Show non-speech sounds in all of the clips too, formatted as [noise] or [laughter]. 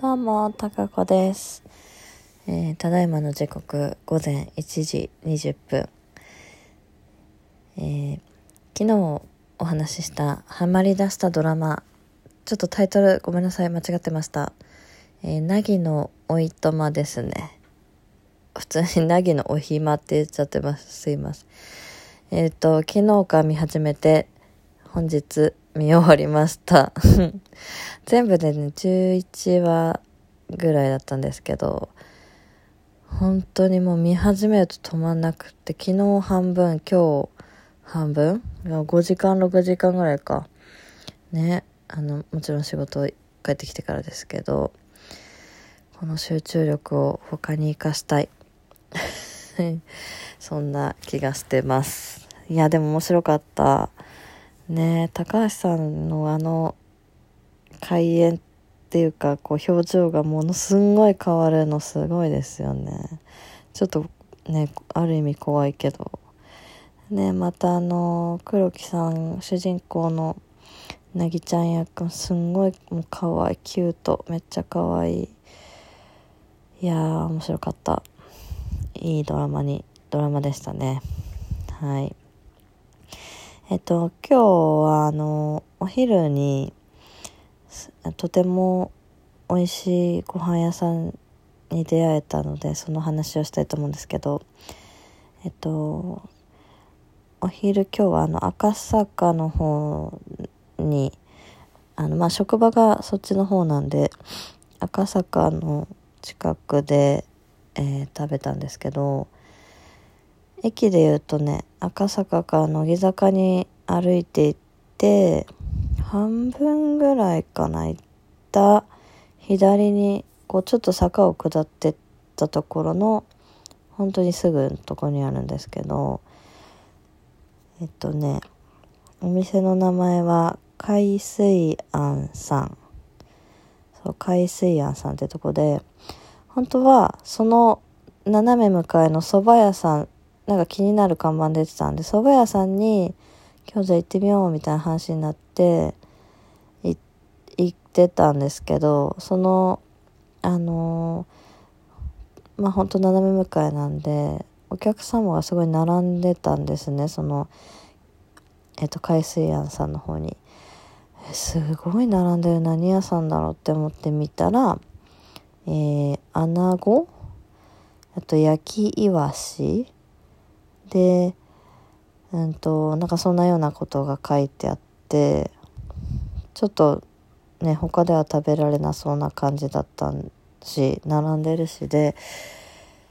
どうも、たかこです。えーただいまの時刻、午前1時20分。えー昨日お話ししたハマり出したドラマ、ちょっとタイトルごめんなさい、間違ってました。えー、なぎのおいとまですね。普通に [laughs] なぎのおひまって言っちゃってます。すいません。えっ、と、昨日から見始めて、本日見終わりました。[laughs] 全部でね、11話ぐらいだったんですけど、本当にもう見始めると止まんなくって、昨日半分、今日半分いや ?5 時間、6時間ぐらいか。ね。あの、もちろん仕事帰ってきてからですけど、この集中力を他に活かしたい。[laughs] そんな気がしてます。いや、でも面白かった。ね高橋さんのあの開演っていうかこう表情がものすんごい変わるのすごいですよね。ちょっとねある意味怖いけど。ねまたあの黒木さん主人公のなぎちゃん役すんごいもう可愛いキュートめっちゃ可愛い。いやー面白かった。いいドラマにドラマでしたね。はい。えっと、今日はあの、お昼に、とても美味しいご飯屋さんに出会えたので、その話をしたいと思うんですけど、えっと、お昼今日はあの、赤坂の方に、あの、まあ、職場がそっちの方なんで、赤坂の近くで、えー食べたんですけど、駅で言うとね赤坂から乃木坂に歩いて行って半分ぐらいかな行った左にこうちょっと坂を下ってったところの本当にすぐのとこにあるんですけどえっとねお店の名前は海水庵さん。そう海水庵さんってとこで本当はその斜め向かいの蕎麦屋さんなんか気になる看板出てたんで蕎麦屋さんに今日じゃ行ってみようみたいな話になって行ってたんですけどそのあのーまあほんと斜め向かいなんでお客様がすごい並んでたんですねそのえっと海水庵さんの方に。すごい並んでる何屋さんだろうって思ってみたらえー、穴子？あと焼きイワシ？で、うんと、なんかそんなようなことが書いてあって、ちょっとね、他では食べられなそうな感じだったし、並んでるしで、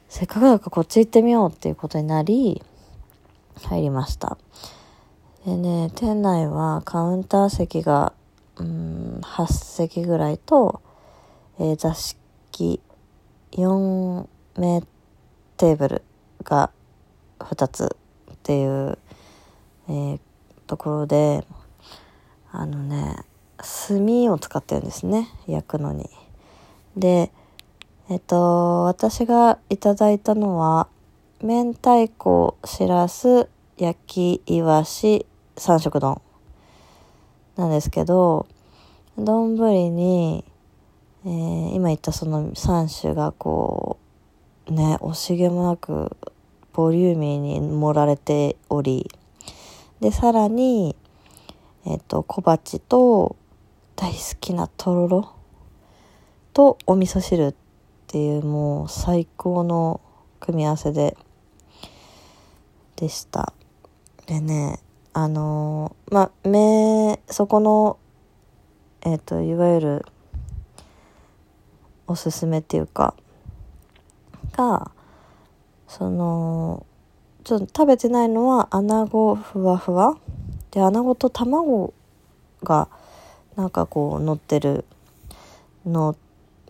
せっかくだからこっち行ってみようっていうことになり、入りました。でね、店内はカウンター席が、うん、8席ぐらいと、えー座敷4名テーブルが2つっていう、えーところであのね炭を使ってるんですね焼くのに。でえっと私がいただいたのは明太子しらす焼きいわし三色丼なんですけど丼に、えー今言ったその3種がこうね惜しげもなくボリューミーに盛られておりでさらにえっ、と小鉢と大好きなとろろとお味噌汁っていうもう最高の組み合わせででした。でねあのーまあめそこのえっ、といわゆるおすすめっていうかがそのちょっと食べてないのは穴子ふわふわ。で穴子と卵がなんかこう乗ってるの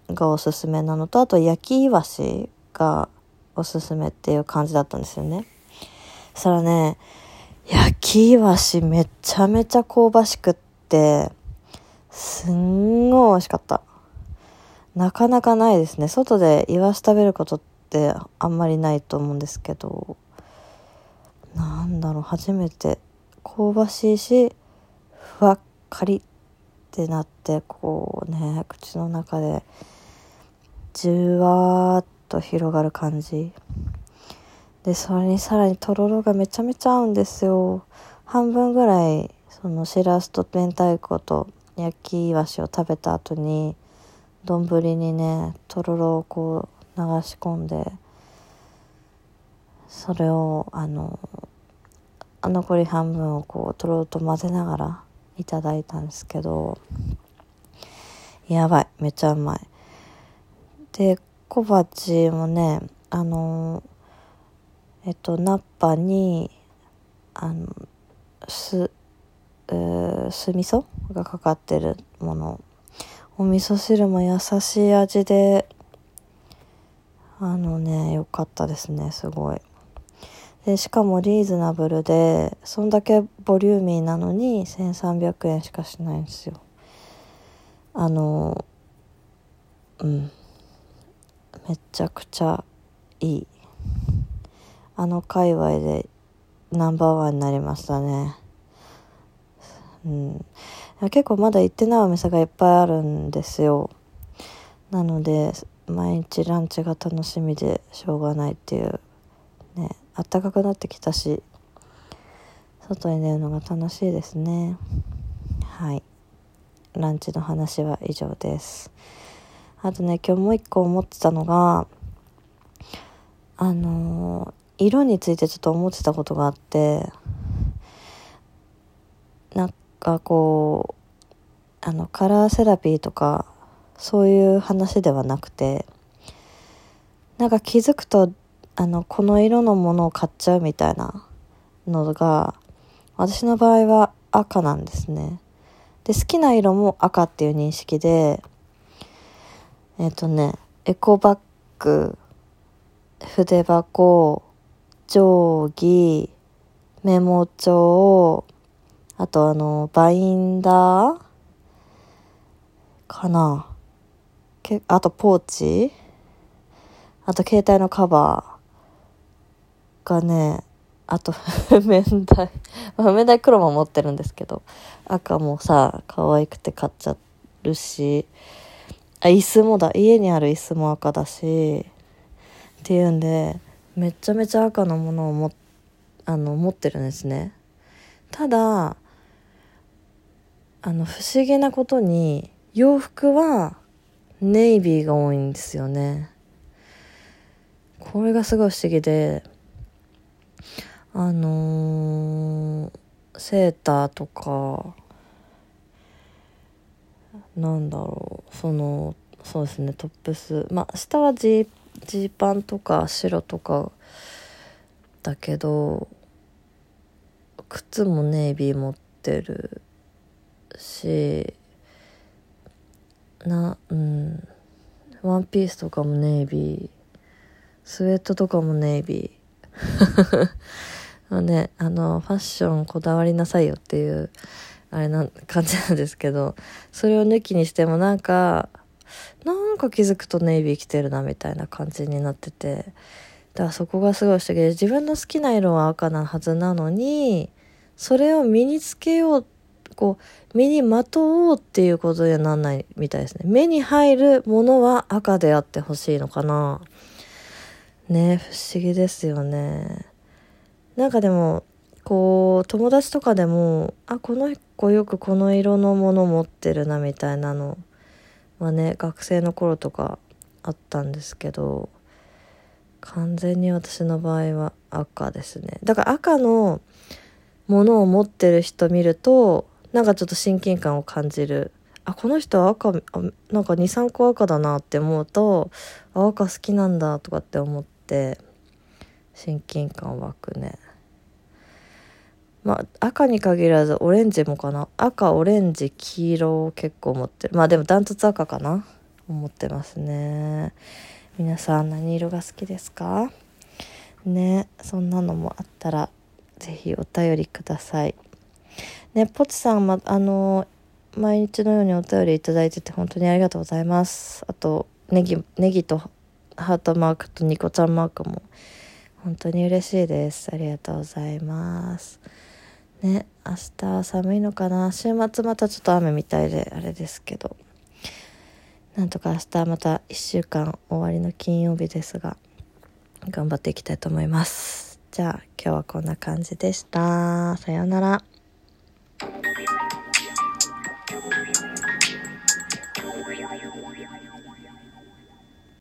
がおすすめなのとあと焼きイワシがおすすめっていう感じだったんですよね。そしたらね焼きイワシめちゃめちゃ香ばしくってすんごい美味しかった。なかなかないですね。外でイワシ食べることってあんまりないと思うんですけどなんだろう初めて香ばしいしふわっかりってなってこうね口の中でじゅわーっと広がる感じ。でそれにさらにとろろがめちゃめちゃ合うんですよ。半分ぐらいそのしらすと明太子と焼きイワシを食べた後に丼にねとろろをこう流し込んでそれをあの残り半分をこうとろろと混ぜながらいただいたんですけどやばいめっちゃうまい。で小鉢もねあのえっとナッパにあのす酢味噌がかかってるもの。お味噌汁も優しい味であのね良かったですねすごい。でしかもリーズナブルでそんだけボリューミーなのに1300円しかしないんですよ。あのうん。めちゃくちゃいい。あの界隈でナンバーワンになりましたね。うん。結構まだ行ってないお店がいっぱいあるんですよ。なので毎日ランチが楽しみでしょうがないっていうね暖かくなってきたし外に出るのが楽しいですね。はい。ランチの話は以上です。あとね今日もう一個思ってたのがあのー、色についてちょっと思ってたことがあってなんかこうあのカラーセラピーとかそういう話ではなくてなんか気づくとあのこの色のものを買っちゃうみたいなのが私の場合は赤なんですね。で好きな色も赤っていう認識でえっ、ー、とね、エコバッグ、筆箱、定規、メモ帳、あとあの、バインダーかな。けあとポーチ？あと携帯のカバー？がね、あと、[laughs] 譜面台。譜面台黒も持ってるんですけど、赤もさ、可愛くて買っちゃうし、あ椅子もだ。家にある椅子も赤だし。っていうんでめちゃめちゃ赤のものをもあの持ってるんですね。ただあの不思議なことに洋服はネイビーが多いんですよね。これがすごい不思議であのー、セーターとかなんだろうそのそうですねトップス。まあ下はジーパンとか白とかだけど靴もネイビー持ってるしなうん。ワンピースとかもネイビー。スウェットとかもネイビー。まあねあのファッションこだわりなさいよっていうあれな感じなんですけどそれを抜きにしてもなんかなんか気づくとネイビー着てるなみたいな感じになってて。だからそこがすごい不思議で自分の好きな色は赤なはずなのにそれを身につけようってこう身にまとおうっていうことにはなんないみたいですね。目に入るものは赤であってほしいのかな。ね不思議ですよね。なんかでもこう友達とかでもあこの子よくこの色のもの持ってるなみたいなのはね学生の頃とかあったんですけど完全に私の場合は赤ですね。だから赤のものを持ってる人見るとなんかちょっと親近感を感じる。あこの人は赤なんか23個赤だなって思うと赤好きなんだとかって思って親近感湧くね。まあ、赤に限らずオレンジもかな。赤オレンジ黄色を結構持ってる。まあでもダントツ赤かな。思ってますね。皆さん何色が好きですか？ねそんなのもあったら是非お便りください。ねポチさんまあの毎日のようにお便り頂いてて本当にありがとうございます。あとネギネギとハートマークとニコちゃんマークも本当に嬉しいです。ありがとうございます。ね明日は寒いのかな。週末またちょっと雨みたいであれですけど。なんとか明日また1週間終わりの金曜日ですが頑張っていきたいと思います。じゃあ今日はこんな感じでした。さようなら。